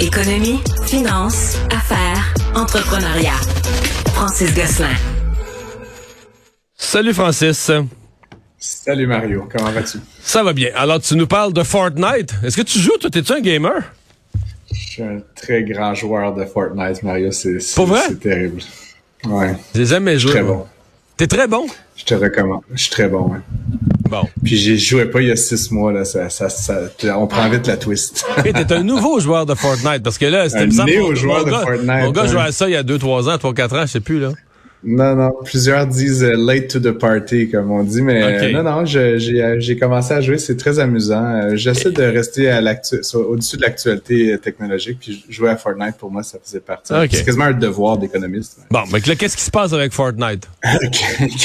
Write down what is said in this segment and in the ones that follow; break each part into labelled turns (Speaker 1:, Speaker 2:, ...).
Speaker 1: Économie, finance, affaires, entrepreneuriat. Francis Gosselin.
Speaker 2: Salut Francis.
Speaker 3: Salut Mario, comment vas-tu?
Speaker 2: Ça va bien. Alors tu nous parles de Fortnite. Est-ce que tu joues? Toi, t'es-tu un gamer?
Speaker 3: Je suis un très grand joueur de Fortnite, Mario. C'est,
Speaker 2: Pour vrai?
Speaker 3: c'est terrible. Ouais.
Speaker 2: J'ai jamais joué.
Speaker 3: Très bon.
Speaker 2: T'es très bon?
Speaker 3: Je te recommande. Je suis très bon, ouais.
Speaker 2: Bon.
Speaker 3: Puis j'y jouais pas il y a six mois, là. Ça, ça, ça- on prend vite la twist.
Speaker 2: Et t'es un nouveau joueur de Fortnite parce que là, c'était
Speaker 3: Un néo-joueur de
Speaker 2: gars-
Speaker 3: Fortnite,
Speaker 2: Mon gars
Speaker 3: ouais.
Speaker 2: jouait à ça il y a 2-3 ans, 3-4 ans, je sais plus là.
Speaker 3: Non, non. Plusieurs disent euh, late to the party, comme on dit, mais euh, non, non. J'ai, euh, j'ai commencé à jouer. C'est très amusant. Euh, J'essaie de rester à au-dessus de l'actualité technologique. Puis jouer à Fortnite, pour moi, ça faisait partie.
Speaker 2: Ok.
Speaker 3: C'est quasiment un devoir d'économiste.
Speaker 2: Bon, mais là, qu'est-ce qui se passe avec Fortnite?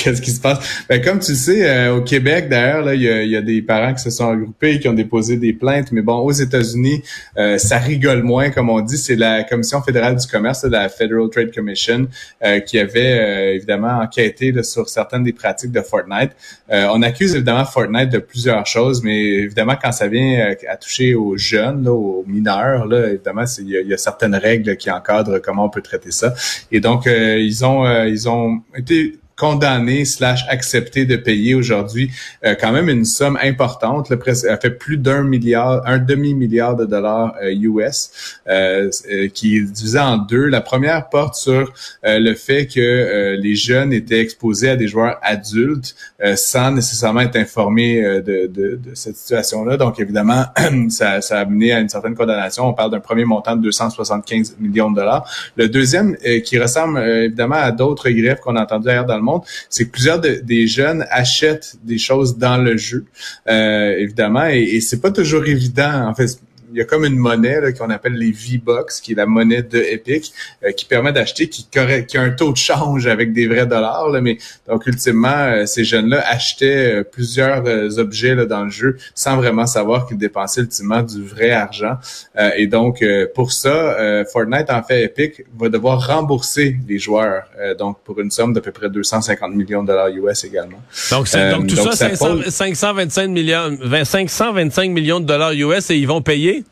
Speaker 3: Qu'est-ce qui se passe? Ben, comme tu le sais, euh, au Québec, d'ailleurs, là, il y a, y a des parents qui se sont regroupés, qui ont déposé des plaintes. Mais bon, aux États-Unis, euh, ça rigole moins, comme on dit. C'est la Commission fédérale du commerce, la Federal Trade Commission, euh, qui avait euh, évidemment enquêté là, sur certaines des pratiques de Fortnite. Euh, on accuse évidemment Fortnite de plusieurs choses, mais évidemment, quand ça vient euh, à toucher aux jeunes, là, aux mineurs, là, évidemment, il y, y a certaines règles qui encadrent comment on peut traiter ça. Et donc, euh, ils ont euh, ils ont été condamnés slash acceptés de payer aujourd'hui euh, quand même une somme importante, presque, elle fait plus d'un milliard, un demi milliard de dollars euh, US, euh, euh, qui est divisé en deux. La première porte sur euh, le fait que euh, les jeunes étaient exposés à des joueurs adultes sans nécessairement être informés de, de, de cette situation-là. Donc évidemment, ça, ça a mené à une certaine condamnation. On parle d'un premier montant de 275 millions de dollars. Le deuxième, qui ressemble évidemment à d'autres greffes qu'on a entendu ailleurs dans le c'est que plusieurs de- des jeunes achètent des choses dans le jeu, euh, évidemment, et, et c'est pas toujours évident. En fait, il y a comme une monnaie qu'on appelle les V-Bucks, qui est la monnaie de Epic, euh, qui permet d'acheter, qui, qui a un taux de change avec des vrais dollars. Là, mais donc ultimement, euh, ces jeunes-là achetaient euh, plusieurs euh, objets là, dans le jeu sans vraiment savoir qu'ils dépensaient ultimement du vrai argent. Euh, et donc euh, pour ça, euh, Fortnite en fait Epic va devoir rembourser les joueurs, euh, donc pour une somme d'à peu près 250 millions de dollars US également.
Speaker 2: Donc, c'est- donc tout
Speaker 3: donc,
Speaker 2: ça,
Speaker 3: ça
Speaker 2: 500
Speaker 3: pose-
Speaker 2: 525 millions, 20 525 millions de dollars US et ils vont payer?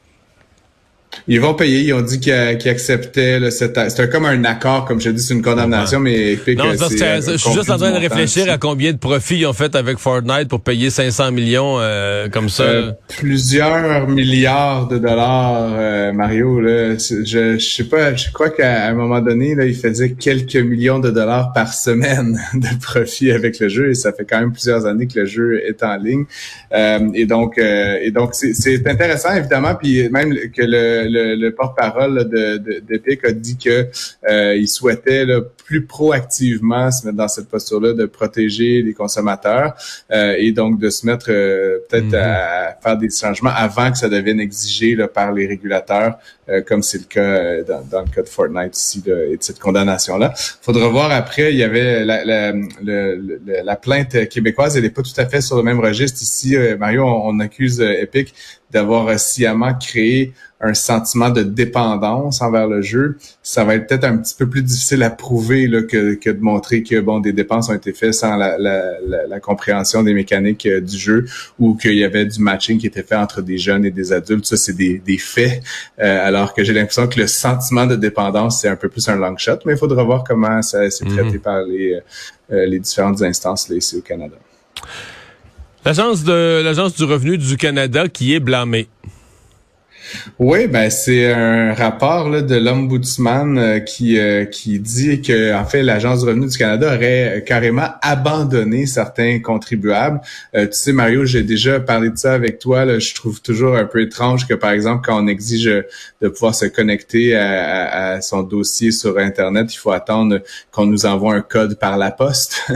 Speaker 3: Ils vont payer. Ils ont dit qu'ils qu'ils acceptaient. là, cette- C'était comme un accord, comme je dis, c'est une condamnation, mais
Speaker 2: Non,
Speaker 3: euh, c'est,
Speaker 2: que
Speaker 3: euh,
Speaker 2: je suis juste en train de réfléchir à combien de profits ils ont fait avec Fortnite pour payer 500 millions euh, comme ça.
Speaker 3: Euh, plusieurs milliards de dollars, euh, Mario. Là, je, je sais pas, je crois qu'à un moment donné, là, il faisait quelques millions de dollars par semaine de profit avec le jeu, et ça fait quand même plusieurs années que le jeu est en ligne. Euh, et donc, euh, et donc, c'est- c'est intéressant évidemment, puis même que le, le, le porte-parole de, de, d'Epic a dit que euh, il souhaitait là, plus proactivement se mettre dans cette posture-là de protéger les consommateurs euh, et donc de se mettre euh, peut-être
Speaker 2: Mhm.
Speaker 3: à faire des changements avant que ça devienne exigé là, par les régulateurs, euh, comme c'est le cas euh, dans, dans le cas de Fortnite ici là, et de cette condamnation-là. Faudra voir après, il y avait la, la, le- la plainte québécoise, elle n'est pas tout à fait sur le même registre ici. euh, Mario, on, on accuse Epic d'avoir sciemment créé un sentiment de dépendance envers le jeu, ça va être peut-être un petit peu plus difficile à prouver là, que, que de montrer que bon des dépenses ont été faites sans la, la, la, la compréhension des mécaniques euh, du jeu ou qu'il y avait du matching qui était fait entre des jeunes et des adultes. Ça, c'est des, des faits. Euh, alors que j'ai l'impression que le sentiment de dépendance, c'est un peu plus un long shot, mais il faudra voir comment ça c'est
Speaker 2: Mhm.
Speaker 3: traité par les, euh, les différentes instances là, ici au Canada.
Speaker 2: L'agence de l'agence du revenu du Canada qui est blâmée.
Speaker 3: Oui, ben c'est un rapport là, de l'ombudsman euh, qui euh, qui dit que en fait l'agence du revenu du Canada aurait carrément abandonné certains contribuables. Euh, tu sais Mario, j'ai déjà parlé de ça avec toi. Je trouve toujours un peu étrange que par exemple quand on exige de pouvoir se connecter à, son dossier sur internet, il faut attendre qu'on nous envoie un code par la poste.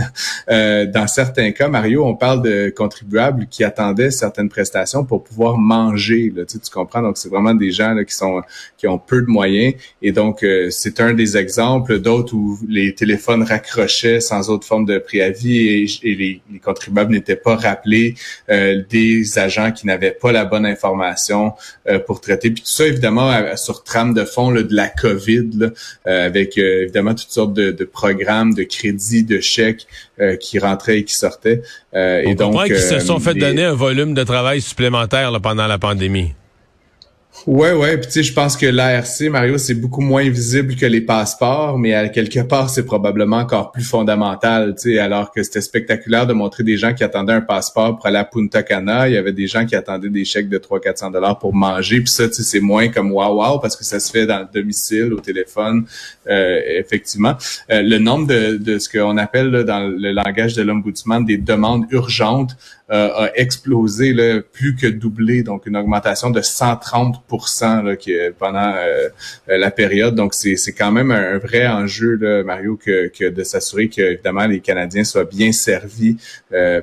Speaker 3: Euh, dans certains cas, Mario, on parle de contribuables qui attendaient certaines prestations pour pouvoir manger. Là, tu, sais, comprends? C'est vraiment des gens là, qui sont qui ont peu de moyens. Et donc euh, c'est un des exemples d'autres où les téléphones raccrochaient sans autre forme de préavis et, et les, les contribuables n'étaient pas rappelés euh, des agents qui n'avaient pas la bonne information euh, pour traiter. Puis tout ça évidemment sur trame de fond là, de la COVID là, euh, avec euh, évidemment toutes sortes de, de programmes de crédits de chèques euh, qui rentraient et qui sortaient. Euh,
Speaker 2: On
Speaker 3: et donc
Speaker 2: qu'ils se sont fait donner un volume de travail supplémentaire là, pendant la pandémie.
Speaker 3: Ouais, ouais. Puis tu sais, je pense que l'ARC, Mario, c'est beaucoup moins visible que les passeports, mais à quelque part, c'est probablement encore plus fondamental. Tu sais, alors que c'était spectaculaire de montrer des gens qui attendaient un passeport pour aller à Punta Cana. Il y avait des gens qui attendaient des chèques de 300-400 dollars pour manger. Puis ça, tu sais, c'est moins comme wow wow parce que ça se fait dans le domicile, au téléphone, euh, effectivement. Euh, le nombre de, de ce qu'on appelle dans le langage de l'ombudsman des demandes urgentes a explosé, là, plus que doublé, donc une augmentation de 130 là, qui, pendant euh, euh, la période. Donc, c'est, c'est quand même un, vrai enjeu, là, Mario, que, que de s'assurer que, évidemment, les Canadiens soient bien servis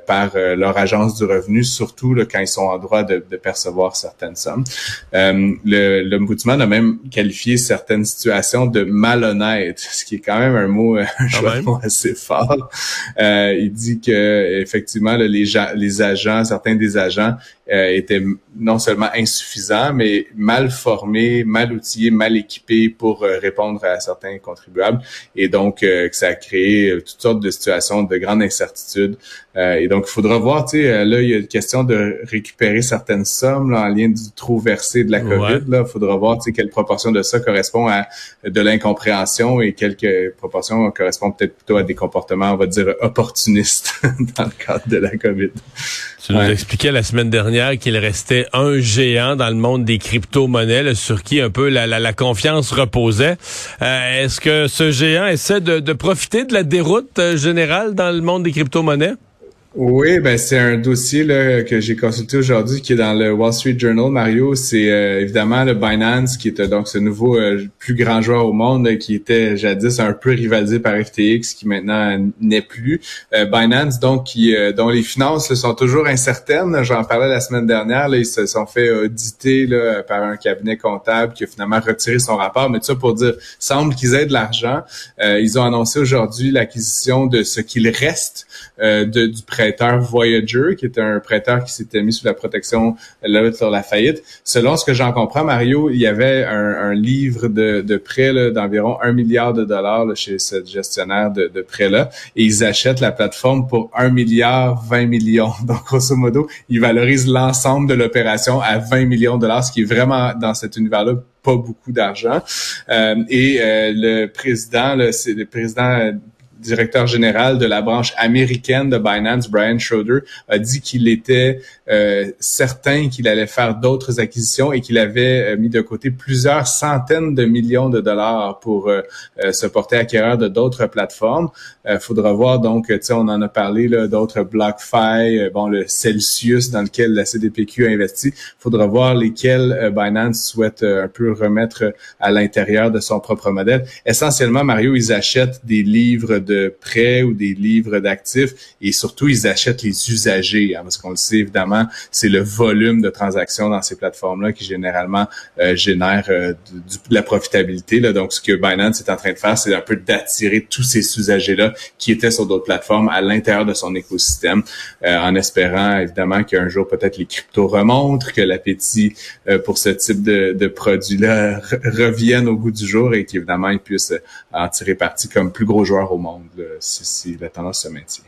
Speaker 3: par leur agence du revenu, surtout là, quand ils sont en droit de, de percevoir certaines sommes. le, l'Ombudsman a même qualifié certaines situations de malhonnêtes, ce qui est quand même un mot, un choix assez fort. il dit que effectivement, les, gens, les agents, certains des agents euh, étaient non seulement insuffisants, mais mal formés, mal outillés, mal équipés pour euh, répondre à certains contribuables. Et donc, euh, que ça a créé toutes sortes de situations de grande incertitude. et donc, il faudra voir, tu sais, là, il y a une question de récupérer certaines sommes là, en lien du trou versé de la COVID. Là, il faudra voir, tu sais, quelle proportion de ça correspond à de l'incompréhension et quelle proportion correspond peut-être plutôt à des comportements, on va dire, opportunistes dans le cadre de la COVID.
Speaker 2: Tu nous expliquais la semaine dernière qu'il restait un géant dans le monde des crypto-monnaies sur qui un peu la, la, confiance reposait. Euh, est-ce que ce géant essaie de, de profiter de la déroute euh, générale dans le monde des crypto-monnaies?
Speaker 3: Oui, ben c'est un dossier là, que j'ai consulté aujourd'hui qui est dans le Wall Street Journal. Mario, c'est euh, évidemment le Binance qui est donc ce nouveau euh, plus grand joueur au monde qui était jadis un peu rivalisé par FTX, qui maintenant n'est plus. Euh, Binance, donc qui dont les finances sont toujours incertaines. J'en parlais la semaine dernière. Là, ils se sont fait auditer là, par un cabinet comptable qui a finalement retiré son rapport. Mais tout ça pour dire, semble qu'ils aient de l'argent. ils ont annoncé aujourd'hui l'acquisition de ce qu'il reste de, du prêt prêteur Voyager, qui était un prêteur qui s'était mis sous la protection sur la faillite. Selon ce que j'en comprends, Mario, il y avait un, livre de, de prêt d'environ un milliard de dollars chez ce gestionnaire de, de prêt-là, et ils achètent la plateforme pour un milliard 20 millions. Donc, grosso modo, ils valorisent l'ensemble de l'opération à 20 millions de dollars, ce qui est vraiment dans cet univers-là pas beaucoup d'argent. Euh, et euh, le président, c'est le président directeur général de la branche américaine de Binance, Brian Schroeder, a dit qu'il était euh, certain qu'il allait faire d'autres acquisitions et qu'il avait euh, mis de côté plusieurs centaines de millions de dollars pour euh, se porter acquéreur de d'autres plateformes. Faudra voir donc, tu sais, on en a parlé d'autres BlockFi, bon le Celsius dans lequel la CDPQ a investi. Faudra voir lesquels Binance souhaite un peu remettre à l'intérieur de son propre modèle. Essentiellement, Mario, ils achètent des livres de prêts ou des livres d'actifs et surtout ils achètent les usagers hein, parce qu'on le sait évidemment c'est le volume de transactions dans ces plateformes là qui généralement euh, génère euh, de la profitabilité là. donc ce que Binance est en train de faire c'est un peu d'attirer tous ces usagers là qui étaient sur d'autres plateformes à l'intérieur de son écosystème euh, en espérant évidemment qu'un jour peut-être les cryptos remontent que l'appétit pour ce type de, de produits là revienne au goût du jour et qu'évidemment ils puissent en tirer parti comme plus gros joueurs au monde si, la tendance se maintient.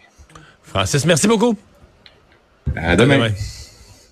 Speaker 2: Francis, merci beaucoup.
Speaker 3: À demain.